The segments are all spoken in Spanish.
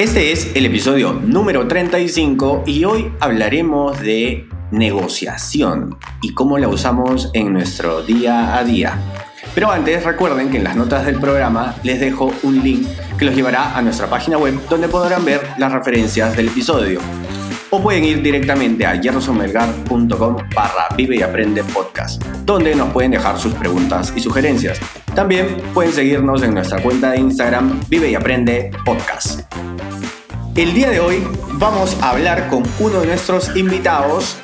Este es el episodio número 35 y hoy hablaremos de negociación y cómo la usamos en nuestro día a día. Pero antes recuerden que en las notas del programa les dejo un link que los llevará a nuestra página web donde podrán ver las referencias del episodio. O pueden ir directamente a yersonmelgar.com barra vive y aprende podcast, donde nos pueden dejar sus preguntas y sugerencias. También pueden seguirnos en nuestra cuenta de Instagram vive y aprende podcast. El día de hoy vamos a hablar con uno de nuestros invitados,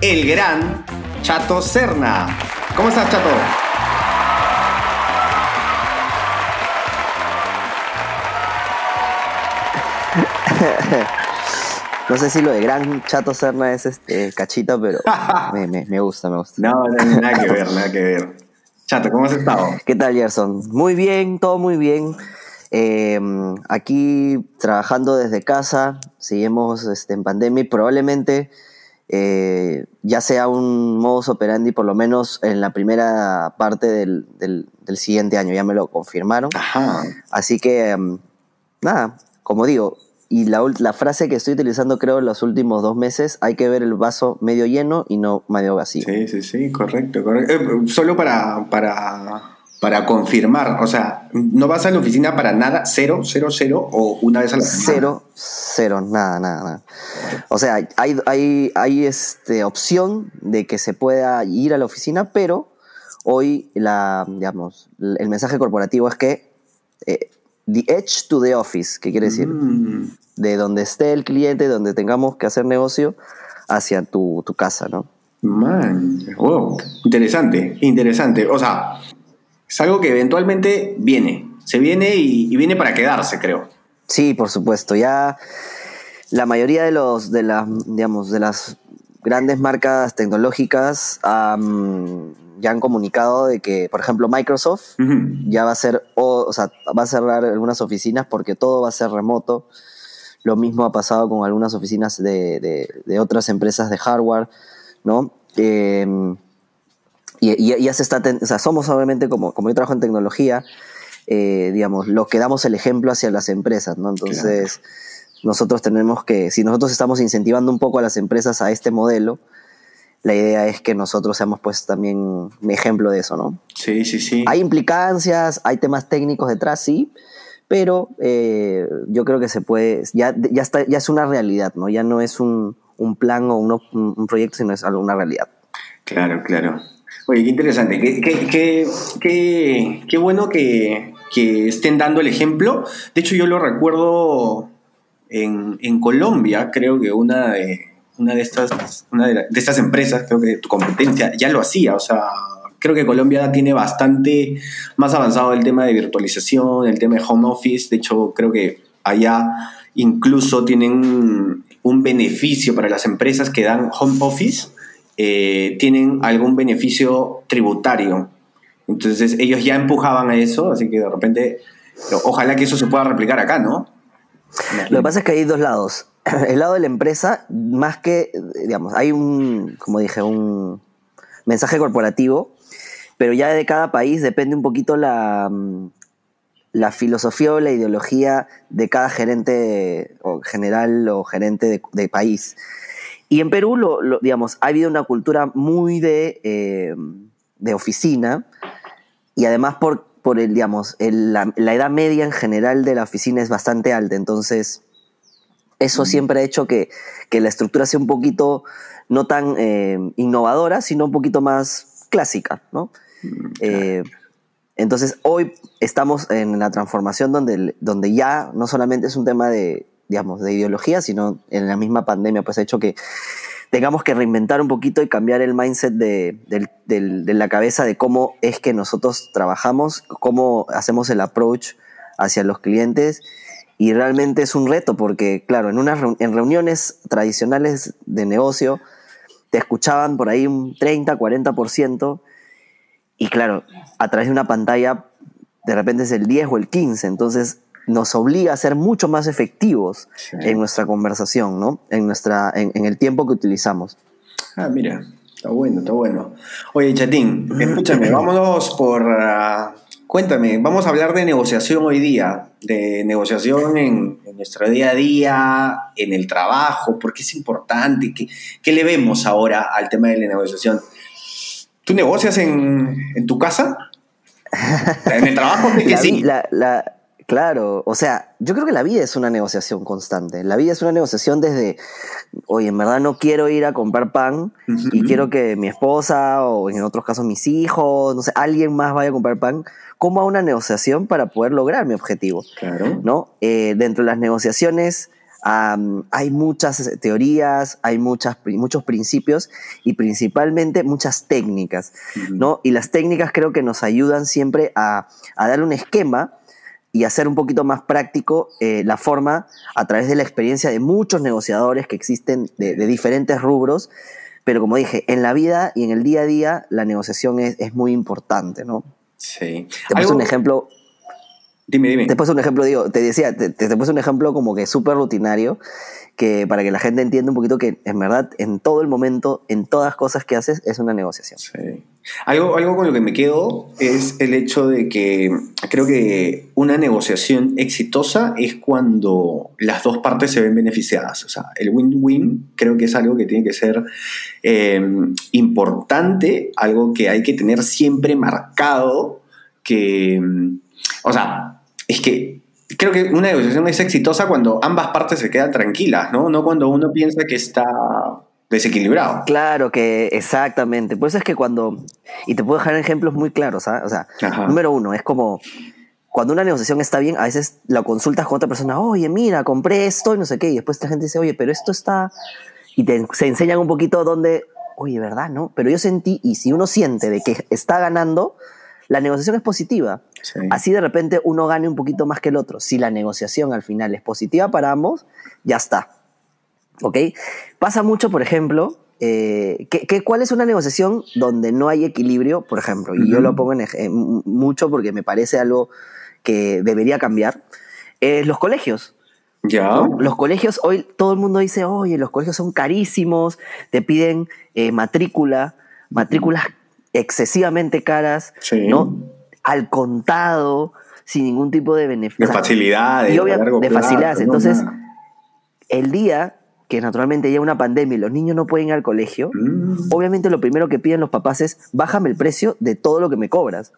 el gran Chato Serna. ¿Cómo estás, Chato? No sé si lo de gran Chato Serna es este cachito, pero me, gusta, me gusta. No, no, nada que ver, nada que ver. Chato, ¿cómo has estado? ¿Qué tal, Gerson? Muy bien, todo muy bien. Em, aquí trabajando desde casa, seguimos este, en pandemia y probablemente eh, ya sea un modus operandi por lo menos en la primera parte del, siguiente año, ya me lo confirmaron. Así que, em, nada, como digo, y la, la, frase que estoy utilizando creo en los últimos dos meses, hay que ver el vaso medio lleno y no medio vacío. Sí, sí, sí, correcto. correcto. Eh, solo para, para para confirmar, o sea, no vas a la oficina para nada, cero, cero, cero, o una vez a la semana. Cero, cero, nada, nada, nada. O sea, hay, hay, hay este, opción de que se pueda ir a la oficina, pero hoy la, digamos, el mensaje corporativo es que eh, the edge to the office, ¿qué quiere decir? Mm. De donde esté el cliente, donde tengamos que hacer negocio, hacia tu, tu casa, ¿no? Man, wow, interesante, interesante. O sea, es algo que eventualmente viene, se viene y, viene para quedarse, creo. Sí, por supuesto. Ya la mayoría de los de las digamos de las grandes marcas tecnológicas ya han comunicado de que, por ejemplo, Microsoft ya va a ser o, sea, va a cerrar algunas oficinas porque todo va a ser remoto. Lo mismo ha pasado con algunas oficinas de, de, otras empresas de hardware, ¿no? Eh, y, ya se está, o sea, somos obviamente, como, como yo trabajo en tecnología, eh, digamos, lo que damos el ejemplo hacia las empresas, ¿no? Entonces, nosotros tenemos que, si nosotros estamos incentivando un poco a las empresas a este modelo, la idea es que nosotros seamos pues también un ejemplo de eso, ¿no? Sí, sí, sí. Hay implicancias, hay temas técnicos detrás, sí, pero eh, yo creo que se puede, ya, ya, está, ya es una realidad, ¿no? Ya no es un, un plan o un, un proyecto, sino es una realidad. Claro, claro. Oye, qué interesante. Qué, qué, bueno que, estén dando el ejemplo. De hecho, yo lo recuerdo en, Colombia, creo que una de, una de estas, una de, estas empresas, creo que tu competencia ya lo hacía. O sea, creo que Colombia tiene bastante más avanzado el tema de virtualización, el tema de home office. De hecho, creo que allá incluso tienen un beneficio para las empresas que dan home office eh, tienen algún beneficio tributario. Entonces ellos ya empujaban a eso, así que de repente, ojalá que eso se pueda replicar acá, ¿no? Lo que pasa es que hay dos lados. El lado de la empresa, más que, digamos, hay un, como dije, un mensaje corporativo, pero ya de cada país depende un poquito la, filosofía o la ideología de cada gerente o general o gerente de, de país. Y en Perú, lo, digamos, ha habido una cultura muy de, eh, de oficina y además por, por el, digamos, la, edad media en general de la oficina es bastante alta. Entonces, eso mm. siempre ha hecho que, que, la estructura sea un poquito no tan eh, innovadora, sino un poquito más clásica, ¿no? Mm, eh, entonces, hoy estamos en la transformación donde, donde ya no solamente es un tema de, digamos, de ideología, sino en la misma pandemia, pues ha hecho que tengamos que reinventar un poquito y cambiar el mindset de, la cabeza de cómo es que nosotros trabajamos, cómo hacemos el approach hacia los clientes. Y realmente es un reto porque, claro, en, unas en reuniones tradicionales de negocio te escuchaban por ahí un 30, 40%, y claro, a través de una pantalla de repente es el 10 o el 15, entonces nos obliga a ser mucho más efectivos en nuestra conversación, ¿no? En, nuestra, en, el tiempo que utilizamos. Ah, mira, está bueno, está bueno. Oye, Chatín, escúchame, vámonos por... Ah, cuéntame, vamos a hablar de negociación hoy día, de negociación en, nuestro día a día, en el trabajo, porque es importante, ¿qué, qué le vemos ahora al tema de la negociación? ¿Tú negocias en, en tu casa? ¿En el trabajo? Que sí. La, la, Claro, o sea, yo creo que la vida es una negociación constante. La vida es una negociación desde, oye, en verdad no quiero ir a comprar pan y quiero que mi esposa o en otros casos mis hijos, no sé, alguien más vaya a comprar pan. ¿Cómo a una negociación para poder lograr mi objetivo? Claro. ¿No? Eh, dentro de las negociaciones hay muchas teorías, hay muchas, muchos principios y principalmente muchas técnicas, ¿no? Y las técnicas creo que nos ayudan siempre a, a dar un esquema y hacer un poquito más práctico eh, la forma a través de la experiencia de muchos negociadores que existen de, diferentes rubros. Pero como dije, en la vida y en el día a día la negociación es, muy importante, ¿no? Sí. Te puse un ejemplo. Dime, dime. Te puse un ejemplo, digo, te decía, te, te puse un ejemplo como que súper rutinario que para que la gente entienda un poquito que en verdad en todo el momento, en todas cosas que haces, es una negociación. Sí. Algo, algo con lo que me quedo es el hecho de que creo que una negociación exitosa es cuando las dos partes se ven beneficiadas. O sea, el win-win creo que es algo que tiene que ser eh, importante, algo que hay que tener siempre marcado, que, o sea, es que creo que una negociación es exitosa cuando ambas partes se quedan tranquilas, ¿no? No cuando uno piensa que está desequilibrado. Claro que exactamente. Por eso es que cuando, y te puedo dejar ejemplos muy claros, ¿sabes? ¿ah? O sea, número uno, es como cuando una negociación está bien, a veces la consultas con otra persona, oye, mira, compré esto y no sé qué, y después la gente dice, oye, pero esto está, y te se enseñan un poquito dónde, oye, ¿verdad? ¿No? Pero yo sentí, y si uno siente de que está ganando, la negociación es positiva. Así de repente uno gane un poquito más que el otro. Si la negociación al final es positiva para ambos, ya está. ¿Ok? Pasa mucho, por ejemplo, eh, ¿cuál es una negociación donde no hay equilibrio, por ejemplo? Y yo lo pongo en, mucho porque me parece algo que debería cambiar. los colegios. Ya. Los colegios, hoy todo el mundo dice, oye, los colegios son carísimos, te piden eh, matrícula, matrículas excesivamente caras, ¿no? Al contado, sin ningún tipo de beneficio. De facilidades. de facilidades. Entonces, el día que naturalmente llega una pandemia y los niños no pueden ir al colegio, mm. obviamente lo primero que piden los papás es, bájame el precio de todo lo que me cobras.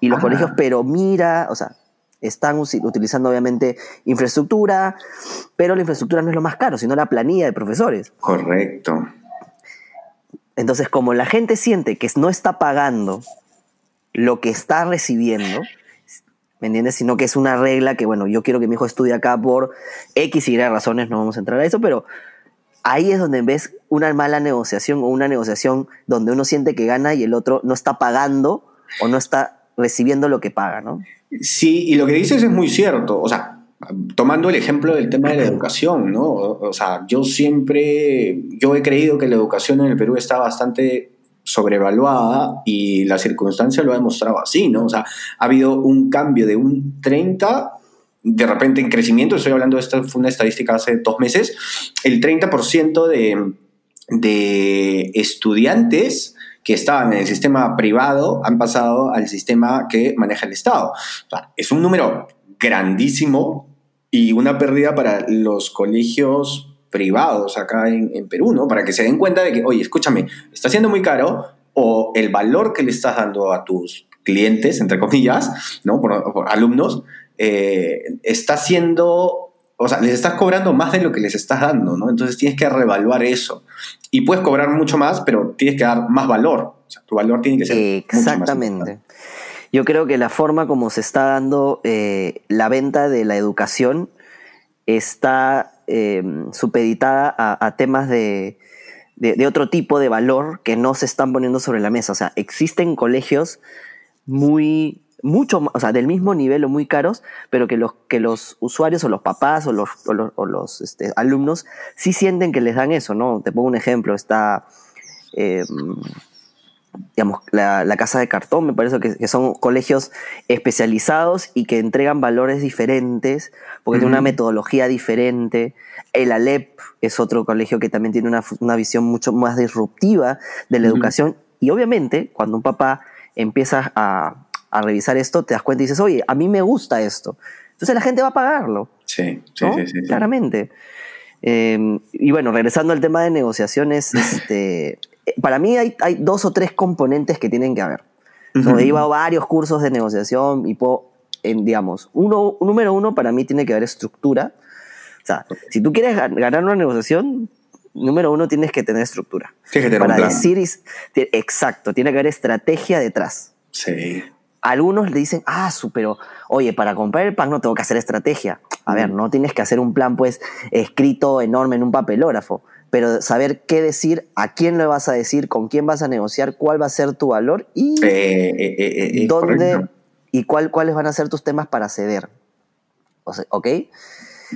Y los ah. colegios, pero mira, o sea, están utilizando obviamente infraestructura, pero la infraestructura no es lo más caro, sino la planilla de profesores. Correcto. Entonces, como la gente siente que no está pagando lo que está recibiendo, ¿me entiendes? Sino que es una regla que, bueno, yo quiero que mi hijo estudie acá por X y Y razones, no vamos a entrar a eso, pero ahí es donde ves una mala negociación o una negociación donde uno siente que gana y el otro no está pagando o no está recibiendo lo que paga, ¿no? Sí, y lo que dices es muy cierto. O sea, tomando el ejemplo del tema de la educación, ¿no? O sea, yo siempre, yo he creído que la educación en el Perú está bastante sobrevaluada y la circunstancia lo ha demostrado así, ¿no? O sea, ha habido un cambio de un 30, de repente en crecimiento, estoy hablando de esta, fue una estadística hace dos meses, el 30% de, de estudiantes que estaban en el sistema privado han pasado al sistema que maneja el Estado. O sea, es un número grandísimo y una pérdida para los colegios privados acá en, Perú, ¿no? Para que se den cuenta de que, oye, escúchame, está siendo muy caro o el valor que le estás dando a tus clientes, entre comillas, ¿no? Por, alumnos, eh, está siendo, o sea, les estás cobrando más de lo que les estás dando, ¿no? Entonces tienes que reevaluar eso. Y puedes cobrar mucho más, pero tienes que dar más valor. O sea, tu valor tiene que ser Exactamente. Mucho más yo creo que la forma como se está dando eh, la venta de la educación está eh, supeditada a, temas de, otro tipo de valor que no se están poniendo sobre la mesa. O sea, existen colegios muy mucho, o sea, del mismo nivel o muy caros, pero que los, que los usuarios o los papás o los, o los, este, alumnos sí sienten que les dan eso, ¿no? Te pongo un ejemplo, está, em, digamos, la, Casa de Cartón, me parece que, son colegios especializados y que entregan valores diferentes, porque tiene una metodología diferente. El Alep es otro colegio que también tiene una, visión mucho más disruptiva de la educación. Y obviamente, cuando un papá empieza a a revisar esto, te das cuenta y dices, oye, a mí me gusta esto. Entonces la gente va a pagarlo. Sí, sí, sí, Claramente. Em, y bueno, regresando al tema de negociaciones, este, para mí hay, hay, dos o tres componentes que tienen que haber. He ido a varios cursos de negociación y puedo, en, digamos, uno, número uno para mí tiene que haber estructura. O sea, si tú quieres ganar una negociación, número uno tienes que tener estructura. Tienes que para decir, exacto, tiene que haber estrategia detrás. Sí. Algunos le dicen, ah, pero oye, para comprar el pan no tengo que hacer estrategia. A ver, no tienes que hacer un plan pues escrito enorme en un papelógrafo, pero saber qué decir, a quién le vas a decir, con quién vas a negociar, cuál va a ser tu valor y eh, eh, eh, dónde y cuál, cuáles van a ser tus temas para ceder. ¿Ok?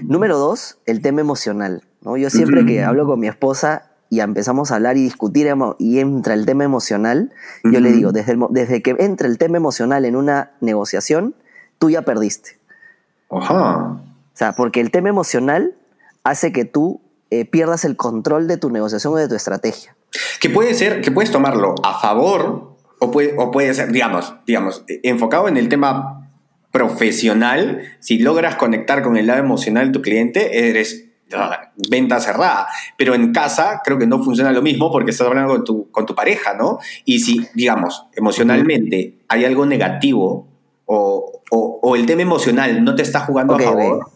Número dos, el tema emocional. ¿no? Yo siempre que hablo con mi esposa, y empezamos a hablar y discutir y entra el tema emocional, yo le digo, desde, desde que entra el tema emocional en una negociación, tú ya perdiste. Ajá. O sea, porque el tema emocional hace que tú eh, pierdas el control de tu negociación o de tu estrategia. Que puede ser, que puedes tomarlo a favor o puede, o puede ser, digamos, digamos, enfocado en el tema profesional, si logras conectar con el lado emocional de tu cliente, eres venta cerrada. Pero en casa creo que no funciona lo mismo porque estás hablando con tu, con tu pareja, ¿no? Y si, digamos, emocionalmente hay algo negativo o, o, el tema emocional no te está jugando a favor.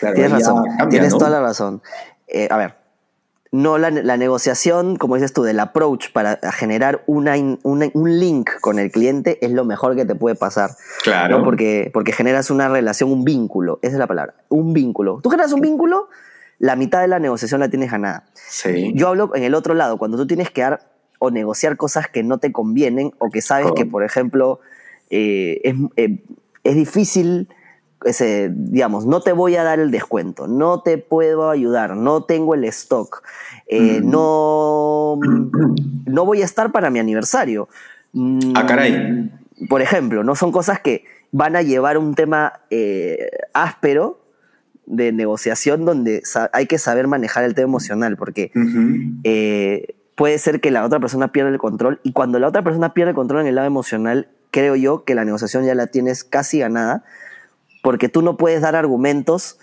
tienes razón, tienes toda la razón. Eh, a ver, no la, la, negociación, como dices tú, del approach para generar una, un link con el cliente es lo mejor que te puede pasar. Claro. Porque, porque generas una relación, un vínculo, esa es la palabra, un vínculo. Tú generas un vínculo la mitad de la negociación la tienes ganada. Sí. Yo hablo en el otro lado, cuando tú tienes que dar o negociar cosas que no te convienen o que sabes que, por ejemplo, eh, es, eh, es, difícil, ese, digamos, no te voy a dar el descuento, no te puedo ayudar, no tengo el stock, eh, mm. no, no voy a estar para mi aniversario. Ah, caray. Mm, por ejemplo, no son cosas que van a llevar un tema áspero de negociación donde hay que saber manejar el tema emocional, porque eh, puede ser que la otra persona pierda el control y cuando la otra persona pierde el control en el lado emocional, creo yo que la negociación ya la tienes casi ganada, porque tú no puedes dar argumentos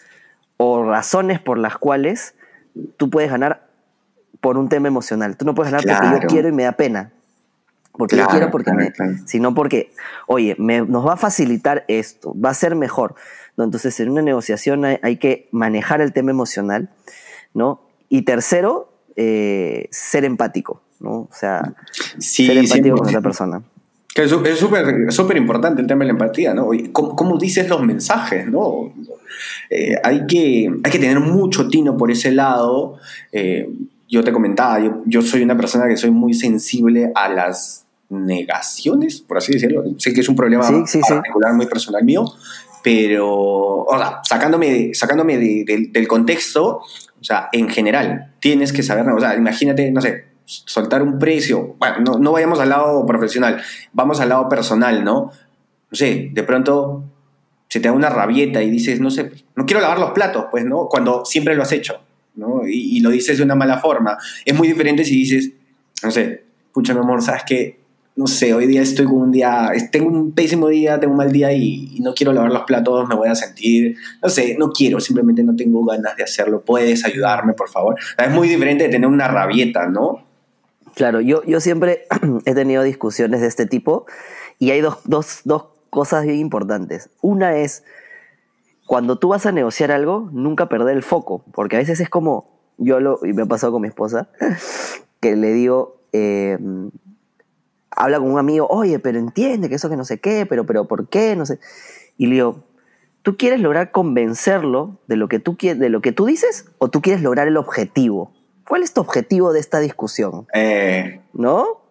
o razones por las cuales tú puedes ganar por un tema emocional. Tú no puedes ganar porque yo quiero y me da pena. Porque yo quiero, porque me, sino porque, oye, nos va a facilitar esto, va a ser mejor. Entonces, en una negociación hay, que manejar el tema emocional, ¿no? Y tercero, eh, ser empático, ¿no? O sea, ser empático con otra persona. Es súper importante el tema de la empatía, ¿no? ¿Cómo, dices los mensajes, no? Eh, hay, que, hay que tener mucho tino por ese lado. Eh, yo te comentaba, yo, yo, soy una persona que soy muy sensible a las negaciones, por así decirlo. Sé que es un problema particular, muy personal mío, pero, o sea, sacándome, sacándome del contexto, o sea, en general, tienes que saber, o sea, imagínate, no sé, soltar un precio, bueno, no, vayamos al lado profesional, vamos al lado personal, ¿no? No sé, de pronto se te da una rabieta y dices, no sé, no quiero lavar los platos, pues, ¿no? Cuando siempre lo has hecho, ¿no? Y, y lo dices de una mala forma. Es muy diferente si dices, no sé, pucha, mi amor, ¿sabes qué? no sé, hoy día estoy con un día, tengo un pésimo día, tengo un mal día y, no quiero lavar los platos, me voy a sentir, no sé, no quiero, simplemente no tengo ganas de hacerlo, puedes ayudarme, por favor. Es muy diferente de tener una rabieta, ¿no? Claro, yo, yo siempre he tenido discusiones de este tipo y hay dos, dos, dos cosas bien importantes. Una es, cuando tú vas a negociar algo, nunca perder el foco, porque a veces es como, yo lo, y me ha pasado con mi esposa, que le digo, eh, habla con un amigo, oye, pero entiende que eso que no sé qué, pero, pero ¿por qué? No sé. Y le digo, ¿tú quieres lograr convencerlo de lo que tú, de lo que tú dices o tú quieres lograr el objetivo? ¿Cuál es tu objetivo de esta discusión? Eh. ¿No?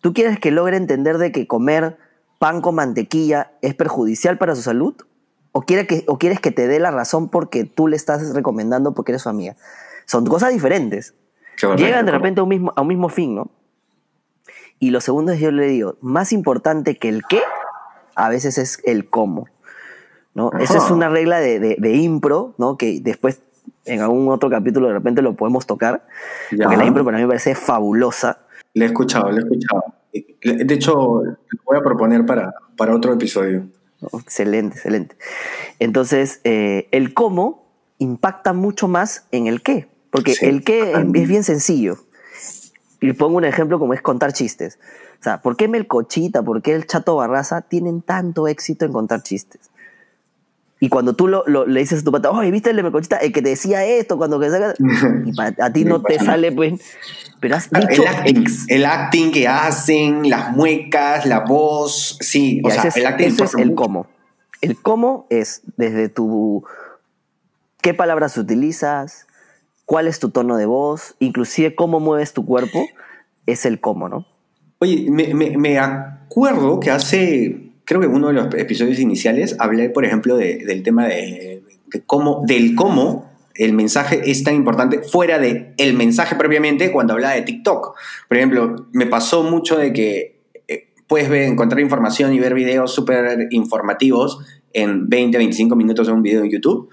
¿Tú quieres que logre entender de que comer pan con mantequilla es perjudicial para su salud? ¿O, quiere que, ¿O quieres que te dé la razón porque tú le estás recomendando porque eres su amiga? Son cosas diferentes. Llegan de repente a un, mismo, a un mismo fin, ¿no? Y lo segundo es, yo le digo, más importante que el qué, a veces es el cómo. ¿no? Esa es una regla de, de, impro, ¿no? Que después en algún otro capítulo de repente lo podemos tocar. Porque la impro para mí me parece fabulosa. Le he escuchado, le he escuchado. De hecho, lo voy a proponer para, para otro episodio. excelente, excelente. Entonces, eh, el cómo impacta mucho más en el qué. Porque el qué es bien sencillo. Y pongo un ejemplo como es contar chistes. O sea, ¿por qué Melcochita, por qué el Chato Barraza tienen tanto éxito en contar chistes? Y cuando tú lo, le dices a tu pata, oye, ¿viste el de Melcochita? El que te decía esto, cuando que Y a ti no te sale, pues. Pero has dicho el acting, el acting que hacen, las muecas, la voz, sí. O sea, es, el acting es el cómo. El cómo es desde tu. ¿Qué palabras utilizas? ¿Cuál es tu tono de voz? Inclusive cómo mueves tu cuerpo. Es el cómo, ¿no? Oye, me, me, acuerdo que hace, creo que uno de los episodios iniciales, hablé, por ejemplo, del tema de, cómo, del cómo el mensaje es tan importante fuera de el mensaje propiamente cuando hablaba de TikTok. Por ejemplo, me pasó mucho de que eh, puedes ver, encontrar información y ver videos súper informativos en 20, 25 minutos de un video en YouTube,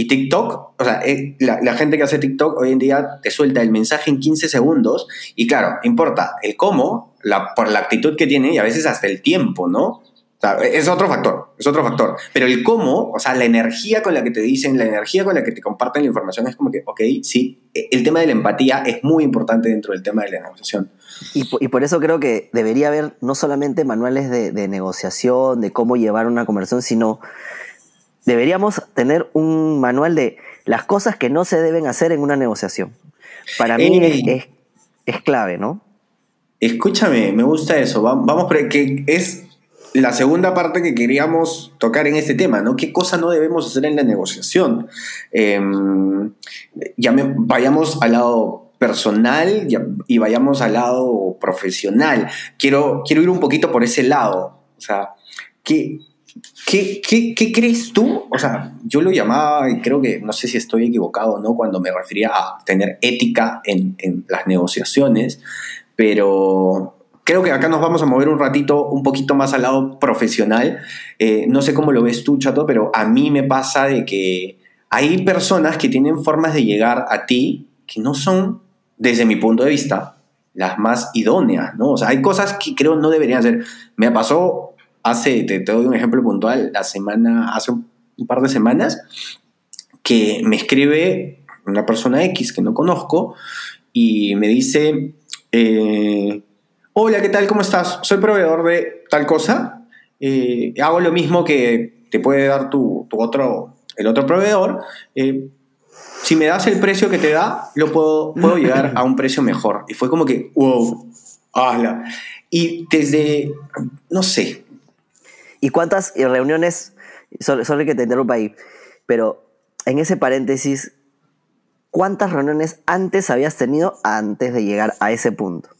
y TikTok, o sea, eh, la, gente que hace TikTok hoy en día te suelta el mensaje en 15 segundos y claro, importa el cómo, la, por la actitud que tiene y a veces hasta el tiempo, ¿no? O sea, es otro factor, es otro factor. Pero el cómo, o sea, la energía con la que te dicen, la energía con la que te comparten la información es como que, ok, sí, e, el tema de la empatía es muy importante dentro del tema de la negociación. Y, por eso creo que debería haber no solamente manuales de, de negociación, de cómo llevar una conversación, sino deberíamos tener un manual de las cosas que no se deben hacer en una negociación. Para mí es, clave, ¿no? Escúchame, me gusta eso. Vamos, porque es la segunda parte que queríamos tocar en este tema, ¿no? ¿Qué cosa no debemos hacer en la negociación? Em, ya vayamos al lado personal y vayamos al lado profesional. Quiero, quiero ir un poquito por ese lado. O sea, ¿qué, ¿Qué, qué, crees tú? O sea, yo lo llamaba, y creo que no sé si estoy equivocado o no, cuando me refería a tener ética en, en, las negociaciones, pero creo que acá nos vamos a mover un ratito, un poquito más al lado profesional. Eh, no sé cómo lo ves tú, Chato, pero a mí me pasa de que hay personas que tienen formas de llegar a ti que no son, desde mi punto de vista, las más idóneas, ¿no? O sea, hay cosas que creo no deberían ser. Me pasó hace, te, doy un ejemplo puntual, la semana, hace un, par de semanas, que me escribe una persona X que no conozco y me dice, eh, hola, ¿qué tal? ¿Cómo estás? Soy proveedor de tal cosa, eh, hago lo mismo que te puede dar tu, otro, el otro proveedor. Eh, si me das el precio que te da, lo puedo, puedo llegar a un precio mejor. Y fue como que, wow, ¡hala! Y desde, no sé, ¿Y cuántas reuniones, solo, que te interrumpa ahí, pero en ese paréntesis, ¿cuántas reuniones antes habías tenido antes de llegar a ese punto?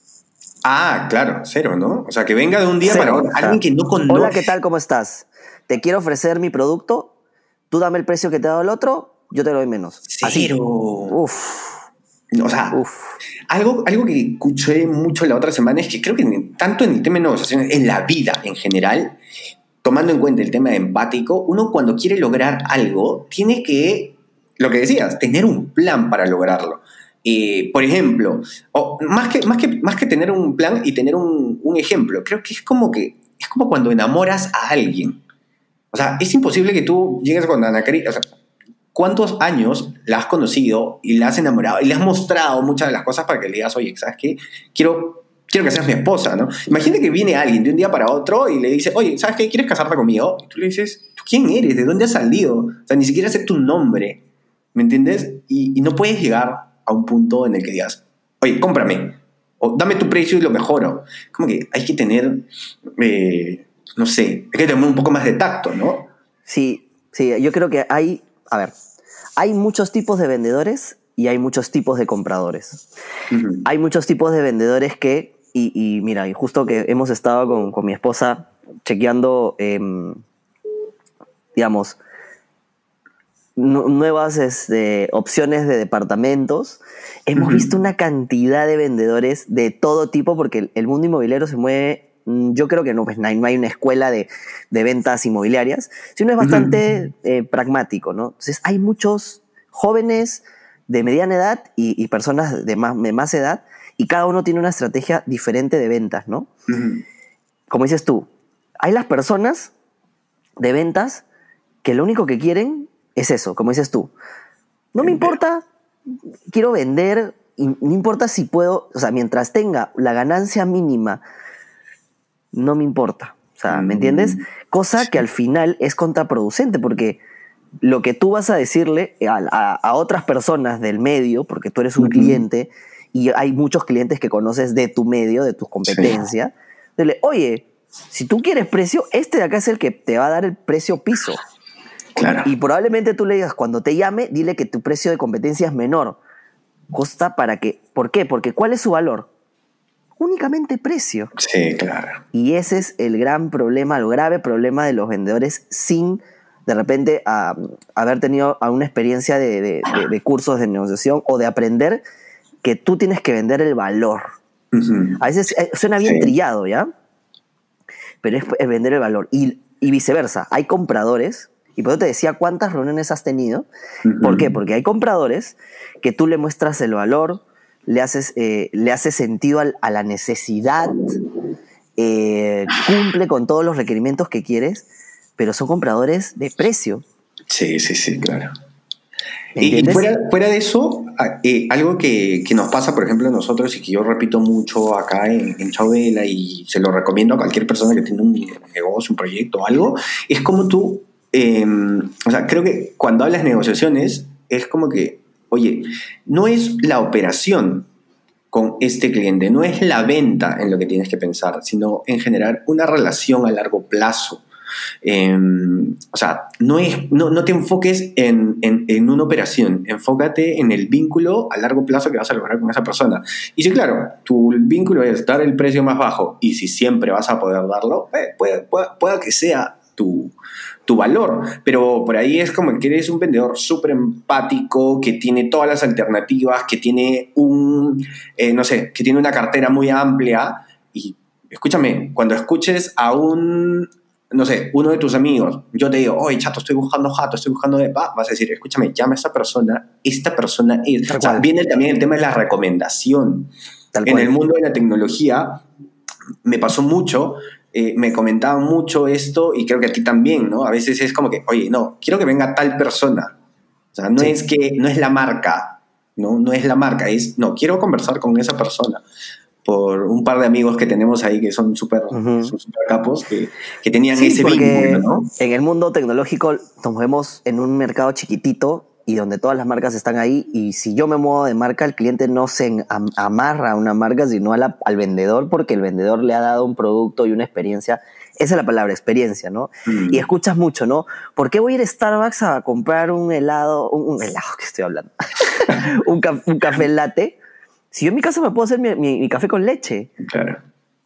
Ah, claro, cero, ¿no? O sea, que venga de un día para otro, alguien que no conoce. Hola, ¿qué tal? ¿Cómo estás? Te quiero ofrecer mi producto, tú dame el precio que te ha dado el otro, yo te lo doy menos. Cero. Uf. O sea, Algo, algo que escuché mucho la otra semana es que creo que tanto en el tema de negociaciones, en la vida en general, tomando en cuenta el tema empático, uno cuando quiere lograr algo, tiene que, lo que decías, tener un plan para lograrlo. Eh, por ejemplo, o más, que, más, que, más que tener un plan y tener un, ejemplo, creo que es como que es como cuando enamoras a alguien. O sea, es imposible que tú llegues con Ana Karina, o sea, ¿cuántos años la has conocido y la has enamorado y le has mostrado muchas de las cosas para que le digas, oye, ¿sabes qué? Quiero quiero que seas mi esposa, ¿no? Imagínate que viene alguien de un día para otro y le dice, oye, ¿sabes qué? ¿Quieres casarte conmigo? Y tú le dices, ¿tú quién eres? ¿De dónde has salido? O sea, ni siquiera sé tu nombre, ¿me entiendes? Y, no puedes llegar a un punto en el que digas, oye, cómprame, o dame tu precio y lo mejoro. Como que hay que tener, eh, no sé, hay que tener un poco más de tacto, ¿no? Sí, sí, yo creo que hay, a ver, hay muchos tipos de vendedores y hay muchos tipos de compradores. Hay muchos tipos de vendedores que y, mira, y justo que hemos estado con, mi esposa chequeando, em, digamos, nuevas este, opciones de departamentos, hemos visto una cantidad de vendedores de todo tipo, porque el, mundo inmobiliario se mueve, mm, yo creo que no, pues, no, hay, una escuela de, ventas inmobiliarias, sino es bastante eh, pragmático, ¿no? Entonces hay muchos jóvenes de mediana edad y, personas de más, de más, edad, y cada uno tiene una estrategia diferente de ventas, ¿no? Como dices tú, hay las personas de ventas que lo único que quieren es eso, como dices tú. No me importa, quiero vender, y no importa si puedo, o sea, mientras tenga la ganancia mínima, no me importa. O sea, ¿me entiendes? Mm. Cosa que al final es contraproducente porque lo que tú vas a decirle a, otras personas del medio, porque tú eres un cliente y hay muchos clientes que conoces de tu medio, de tus competencias, dile, oye, si tú quieres precio, este de acá es el que te va a dar el precio piso. Y probablemente tú le digas, cuando te llame, dile que tu precio de competencia es menor. Costa para que. ¿Por qué? Porque ¿cuál es su valor? Únicamente precio. Sí, claro. Y ese es el gran problema, el grave problema de los vendedores sin de repente haber tenido una experiencia de, cursos de negociación o de aprender que tú tienes que vender el valor. A veces eh, suena bien trillado, ¿ya? Pero es, vender el valor. Y, y viceversa. Hay compradores y por eso te decía cuántas reuniones has tenido. ¿Por qué? Porque hay compradores que tú le muestras el valor, le haces, eh, le haces sentido a la necesidad, eh, cumple con todos los requerimientos que quieres, pero son compradores de precio. Sí, sí, sí, claro. Y, fuera, de eso, eh, algo que, nos pasa, por ejemplo, a nosotros y que yo repito mucho acá en, en Chauvela y se lo recomiendo a cualquier persona que tiene un negocio, un proyecto o algo, es como tú Em, o sea, creo que cuando hablas negociaciones es como que, oye, no es la operación con este cliente, no es la venta en lo que tienes que pensar, sino en generar una relación a largo plazo. Em, o sea, no, es, no, te enfoques en, en, una operación, enfócate en el vínculo a largo plazo que vas a lograr con esa persona. Y si, claro, tu vínculo es dar el precio más bajo y si siempre vas a poder darlo, eh, puede, puede, que sea tu, tu valor, pero por ahí es como que eres un vendedor súper empático, que tiene todas las alternativas, que tiene un, eh, no sé, que tiene una cartera muy amplia y escúchame, cuando escuches a un, no sé, uno de tus amigos, yo te digo, oye, chato, estoy buscando jato, estoy buscando de pa, vas a decir, escúchame, llama a esta persona, esta persona es. O sea, viene también el tema de la recomendación. en el mundo de la tecnología me pasó mucho eh, me comentaban mucho esto y creo que a ti también, ¿no? A veces es como que, oye, no, quiero que venga tal persona. O sea, no es que, no es la marca, ¿no? No es la marca, es, no, quiero conversar con esa persona por un par de amigos que tenemos ahí que son súper capos, que, que tenían ese vínculo, ¿no? En el mundo tecnológico nos vemos en un mercado chiquitito y donde todas las marcas están ahí y si yo me muevo de marca, el cliente no se amarra a una marca, sino al vendedor porque el vendedor le ha dado un producto y una experiencia. Esa es la palabra, experiencia, ¿no? Mm. Y escuchas mucho, ¿no? ¿Por qué voy a ir a Starbucks a comprar un helado, un, helado que estoy hablando, un, café latte? Si yo en mi casa me puedo hacer mi, café con leche. Claro.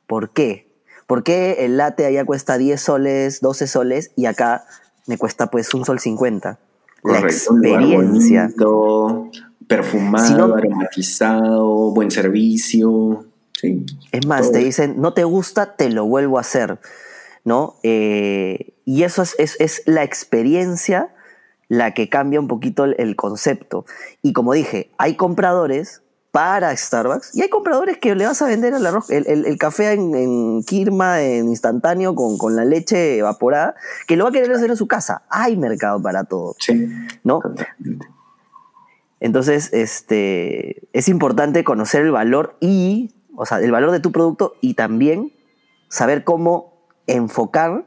¿Por qué? ¿Por qué el latte allá cuesta 10 soles, 12 soles y acá me cuesta pues un sol 50? La experiencia. perfumado, aromatizado, buen servicio. es más, te dicen, no te gusta, te lo vuelvo a hacer. ¿no? Eh, y eso es, la experiencia la que cambia un poquito el, concepto. Y como dije, hay compradores para Starbucks. Y hay compradores que le vas a vender el, arroz, el, café en, en, Kirma, en instantáneo, con, la leche evaporada, que lo va a querer hacer en su casa. Hay mercado para todo. Sí. ¿No? Entonces, este, es importante conocer el valor y, o sea, el valor de tu producto y también saber cómo enfocar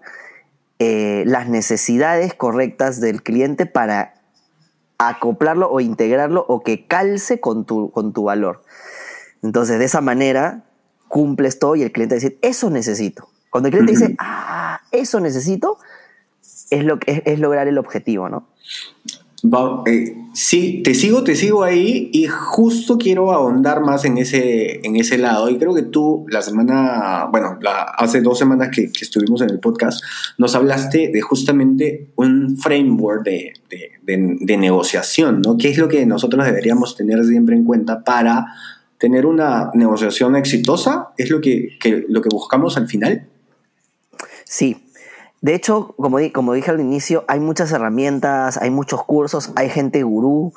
eh, las necesidades correctas del cliente para acoplarlo o integrarlo o que calce con tu, con tu valor. Entonces, de esa manera cumples todo y el cliente dice, eso necesito. Cuando el cliente dice, ah, eso necesito, es, lo, es, es lograr el objetivo, ¿no? Eh, sí, te sigo, te sigo ahí y justo quiero ahondar más en ese, en ese lado. Y creo que tú la semana, bueno, hace dos semanas que, estuvimos en el podcast, nos hablaste de justamente un framework de, de, negociación, ¿no? ¿Qué es lo que nosotros deberíamos tener siempre en cuenta para tener una negociación exitosa? ¿Es lo que, lo que buscamos al final? Sí, de hecho, como, como dije al inicio, hay muchas herramientas, hay muchos cursos, hay gente gurú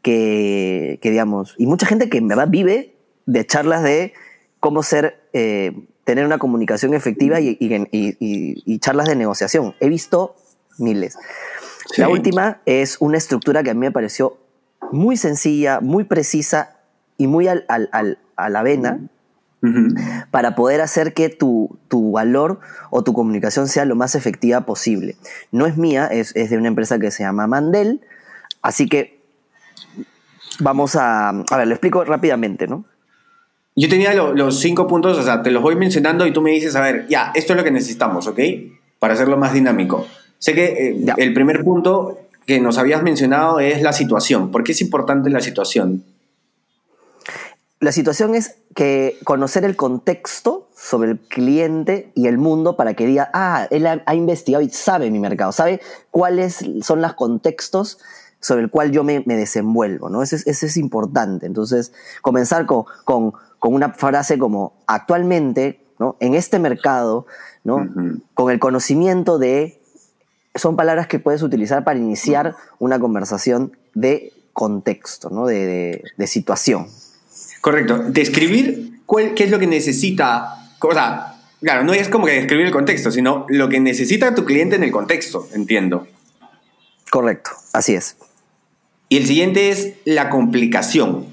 que, digamos, y mucha gente que en verdad vive de charlas de cómo ser, eh, tener una comunicación efectiva y, charlas de negociación. He visto miles. La última es una estructura que a mí me pareció muy sencilla, muy precisa y muy al, a la vena, para poder hacer que tu, valor o tu comunicación sea lo más efectiva posible. No es mía, es, de una empresa que se llama Mandel, así que vamos a... A ver, lo explico rápidamente, ¿no? Yo tenía los cinco puntos, o sea, te los voy mencionando y tú me dices, a ver, ya, esto es lo que necesitamos, ¿ok? Para hacerlo más dinámico. Sé que eh, el primer punto que nos habías mencionado es la situación. ¿Por qué es importante la situación? La situación es que conocer el contexto sobre el cliente y el mundo para que diga, ah, él ha, investigado y sabe mi mercado, sabe cuáles son los contextos sobre el cual yo me, desenvuelvo, ¿no? Eso es, importante. Entonces, comenzar con, con, una frase como, actualmente, ¿no? En este mercado, ¿no? Con el conocimiento de, son palabras que puedes utilizar para iniciar una conversación de contexto, ¿no? de, de situación. Correcto. Describir cuál, qué es lo que necesita. O sea, claro, no es como que describir el contexto, sino lo que necesita tu cliente en el contexto, entiendo. Correcto, así es. Y el siguiente es la complicación.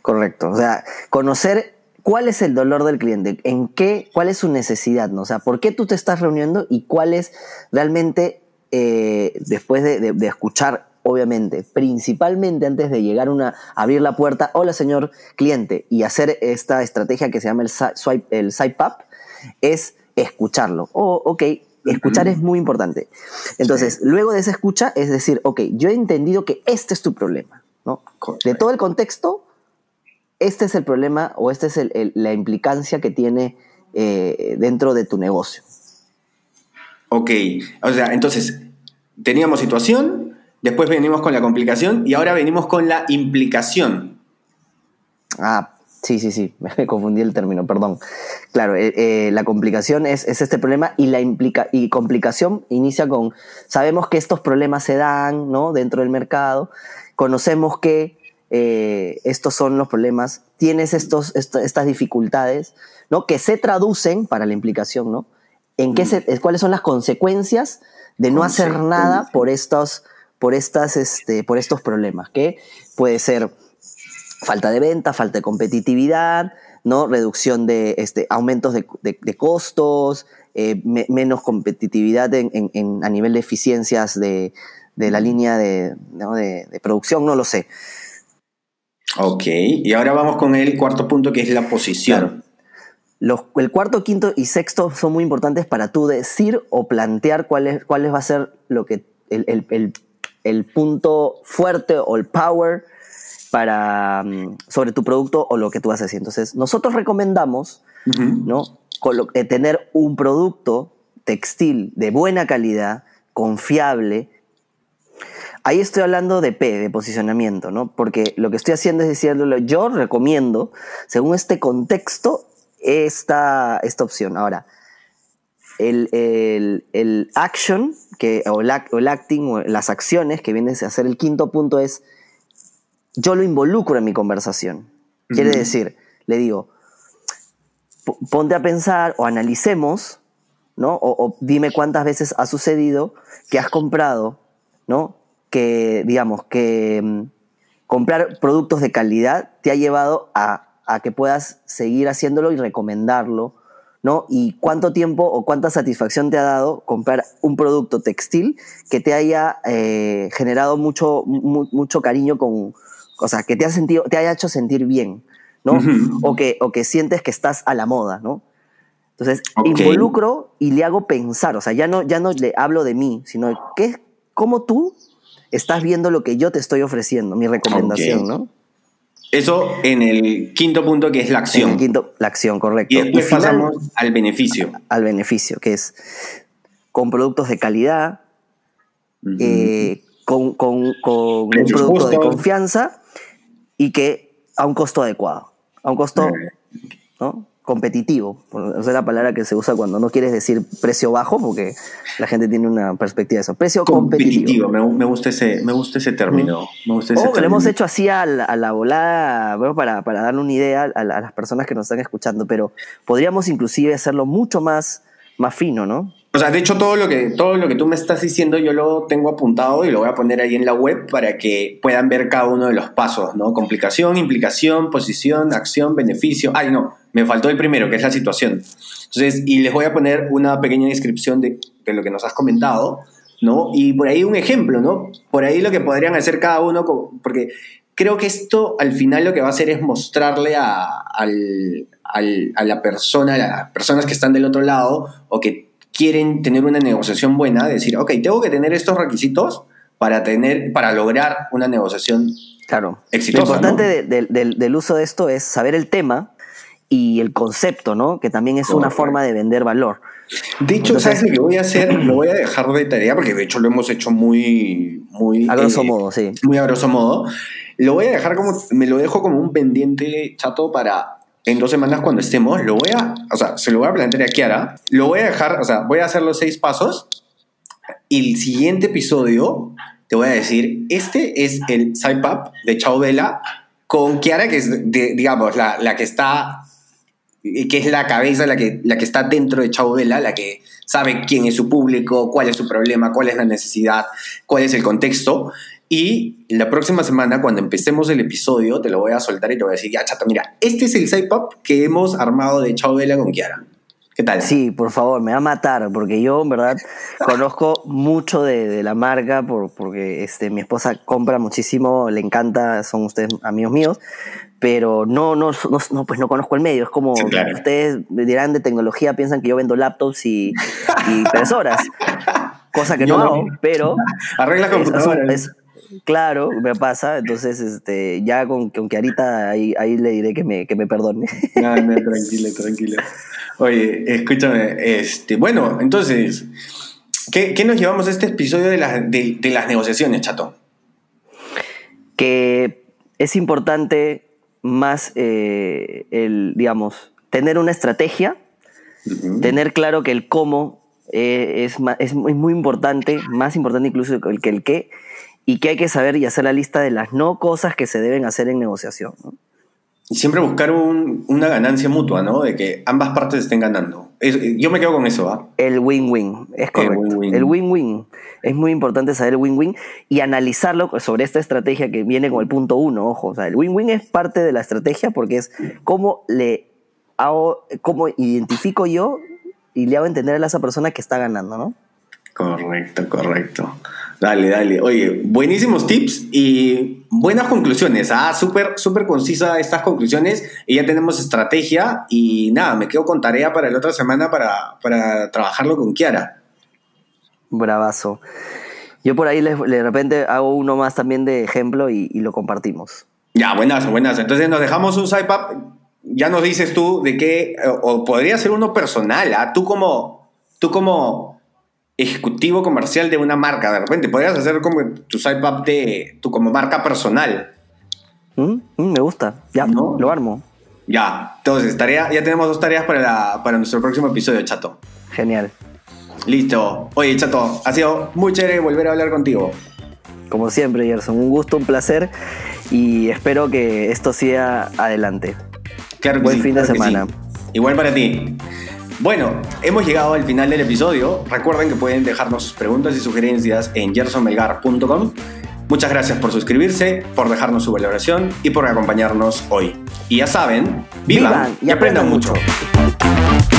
Correcto. O sea, conocer cuál es el dolor del cliente, en qué, cuál es su necesidad, ¿no? O sea, por qué tú te estás reuniendo y cuál es realmente, eh, después de, de, escuchar obviamente, principalmente antes de llegar a abrir la puerta, hola señor cliente, y hacer esta estrategia que se llama el swipe, el swipe up, es escucharlo. Oh, ok, escuchar es muy importante. Entonces, luego de esa escucha, es decir, ok, yo he entendido que este es tu problema, ¿no? De todo el contexto, este es el problema o esta es la implicancia que tiene eh, dentro de tu negocio. Ok, o sea, entonces, teníamos situación, Después venimos con la complicación y ahora venimos con la implicación. Ah, sí, sí, sí, me confundí el término, perdón. Claro, eh, eh, la complicación es, este problema y la implica y complicación inicia con, sabemos que estos problemas se dan ¿no? dentro del mercado, conocemos que eh, estos son los problemas, tienes estos, estas dificultades, ¿no? Que se traducen para la implicación, ¿no? En qué mm. cuáles son las consecuencias de no hacer nada por estos por, estas, este, por estos problemas, que puede ser falta de venta, falta de competitividad, ¿no? reducción de este, aumentos de, costos, eh, menos competitividad en, a nivel de eficiencias de, la línea de, producción, no lo sé. Ok, y ahora vamos con el cuarto punto que es la posición. Los, el cuarto, quinto y sexto son muy importantes para tú decir o plantear cuál, es, cuál va a ser lo que el, el punto fuerte o el power para, mm, sobre tu producto o lo que tú haces. Entonces, nosotros recomendamos ¿no? Eh, tener un producto textil de buena calidad, confiable. Ahí estoy hablando de P, de posicionamiento, ¿no? Porque lo que estoy haciendo es decirle, yo recomiendo, según este contexto, esta, esta opción. Ahora, el, action, que, o, el, acting, o las acciones, que viene a ser el quinto punto, es yo lo involucro en mi conversación. Quiere decir, le digo, ponte a pensar o analicemos, ¿no? O, dime cuántas veces ha sucedido que has comprado, ¿no? Que, digamos, que mm, comprar productos de calidad te ha llevado a, a que puedas seguir haciéndolo y recomendarlo ¿no? Y cuánto tiempo o cuánta satisfacción te ha dado comprar un producto textil que te haya eh, generado mucho, mucho cariño con, o sea, que te, ha sentido, te haya hecho sentir bien, ¿no? o, que, o que sientes que estás a la moda, ¿no? Entonces, involucro y le hago pensar, o sea, ya no, ya no le hablo de mí, sino que, cómo tú estás viendo lo que yo te estoy ofreciendo, mi recomendación. ¿no? Eso en el quinto punto que es la En acción. el quinto, la acción, correcto. Y después pasamos al beneficio. al beneficio, que es con productos de calidad, eh, con, con- con un producto de confianza y que a un costo adecuado, a un costo ¿no? Competitivo. Esa es la palabra que se usa cuando no quieres decir precio bajo, porque la gente tiene una perspectiva de eso. Precio competitivo. competitivo. Me, me gusta ese, me gusta ese término. Me gusta ese Ojo, que lo hemos hecho así a la, a la volada, bueno, para, para darle una idea a, la- a las personas que nos están escuchando, pero podríamos inclusive hacerlo mucho más, más fino, ¿no? O sea, de hecho, todo lo, que, todo lo que tú me estás diciendo yo lo tengo apuntado y lo voy a poner ahí en la web para que puedan ver cada uno de los pasos, ¿no? Complicación, implicación, posición, acción, beneficio. Ay, no, me faltó el primero, que es la situación. Entonces, y les voy a poner una pequeña descripción de, de lo que nos has comentado, ¿no? Y por ahí un ejemplo, ¿no? Por ahí lo que podrían hacer cada uno, porque creo que esto al final lo que va a hacer es mostrarle a, al- al- a la persona, a las personas que están del otro lado o que quieren tener una negociación buena, decir, ok, tengo que tener estos requisitos para, tener, para lograr una negociación. Claro. Exitosa, Lo importante ¿no? de- de- del, del uso de esto es saber el tema y el concepto, ¿no? Que también es una forma de vender valor. De hecho, Entonces- ¿sabes lo que voy a hacer? Lo voy a dejar de tarea porque de hecho lo hemos hecho muy... muy A grosso eh, modo, sí. muy a grosso modo. Lo voy a dejar como, me lo dejo como un pendiente chato para en dos semanas cuando estemos, lo voy a, o sea, se lo voy a plantear a Kiara, lo voy a dejar, o sea, voy a hacer los seis pasos y el siguiente episodio te voy a decir, este es el side de Chao Vela con Kiara, que es, de- digamos, la, la que está, que es la cabeza, la que, la que está dentro de Chao Vela, la que sabe quién es su público, cuál es su problema, cuál es la necesidad, cuál es el contexto. Y la próxima semana, cuando empecemos el episodio, te lo voy a soltar y te voy a decir, ya, chato, mira, este es el side up que hemos armado de Chao Vela con Kiara. ¿Qué tal? Sí, por favor, me va a matar, porque yo en verdad conozco mucho de, de la marca, por, porque este, mi esposa compra muchísimo, le encanta, son ustedes amigos míos, pero no, no, no, no, pues no conozco el medio. Es como Sí, claro. ustedes dirán de tecnología, piensan que yo vendo laptops y, y impresoras, cosa que Yo no no. hago, pero Arregla es- computadoras. es- claro, me pasa, entonces este, ya con, con Kiarita ahí, ahí le diré que me, que me perdone. No, no, tranquilo, tranquilo. Oye, escúchame, este, bueno, entonces, ¿qué, qué nos llevamos a este episodio de las, de, de las negociaciones, chato? que es importante más el, digamos, tener una estrategia, tener claro que el cómo eh, es, es muy muy importante, más importante incluso que el, que el qué, y que hay que saber y hacer la lista de las no cosas que se deben hacer en negociación. ¿no? Y siempre buscar un- una ganancia mutua, ¿no? De que ambas partes estén ganando. Es- yo me quedo con eso, ¿ah? El win-win, es correcto. El win-win. Es muy importante saber el win-win y analizarlo sobre esta estrategia que viene con el punto uno, ojo. O sea, el win-win es parte de la estrategia porque es cómo le hago, cómo identifico yo y le hago entender a esa persona que está ganando, ¿no? Correcto, correcto. Dale, dale. Oye, buenísimos tips y buenas conclusiones. Ah, súper, súper concisa estas conclusiones. Y ya tenemos estrategia. Y nada, me quedo con tarea para la otra semana para, para trabajarlo con Kiara. Bravazo. Yo por ahí les- de repente hago uno más también de ejemplo y, y lo compartimos. Ya, buenas, buenas. Entonces nos dejamos un side up. Ya nos dices tú de qué, o, o podría ser uno personal, ¿ah? Tú como, tú como ejecutivo comercial de una marca, de repente podrías hacer como tu side up de tu como marca personal. ¿Mm? Mm, me gusta. Ya, ¿No? lo armo. Ya, entonces tarea, ya tenemos dos tareas para, la- para nuestro próximo episodio, Chato. Genial. Listo. Oye, Chato, ha sido muy chévere volver a hablar contigo. Como siempre, Gerson, un gusto, un placer y espero que esto siga adelante. Claro que Buen sí, fin de claro semana. sí. Igual para ti. Bueno, hemos llegado al final del episodio. Recuerden que pueden dejarnos sus preguntas y sugerencias en gersonmelgar.com. Muchas gracias por suscribirse, por dejarnos su valoración y por acompañarnos hoy. Y ya saben, vivan, y aprendan mucho. mucho.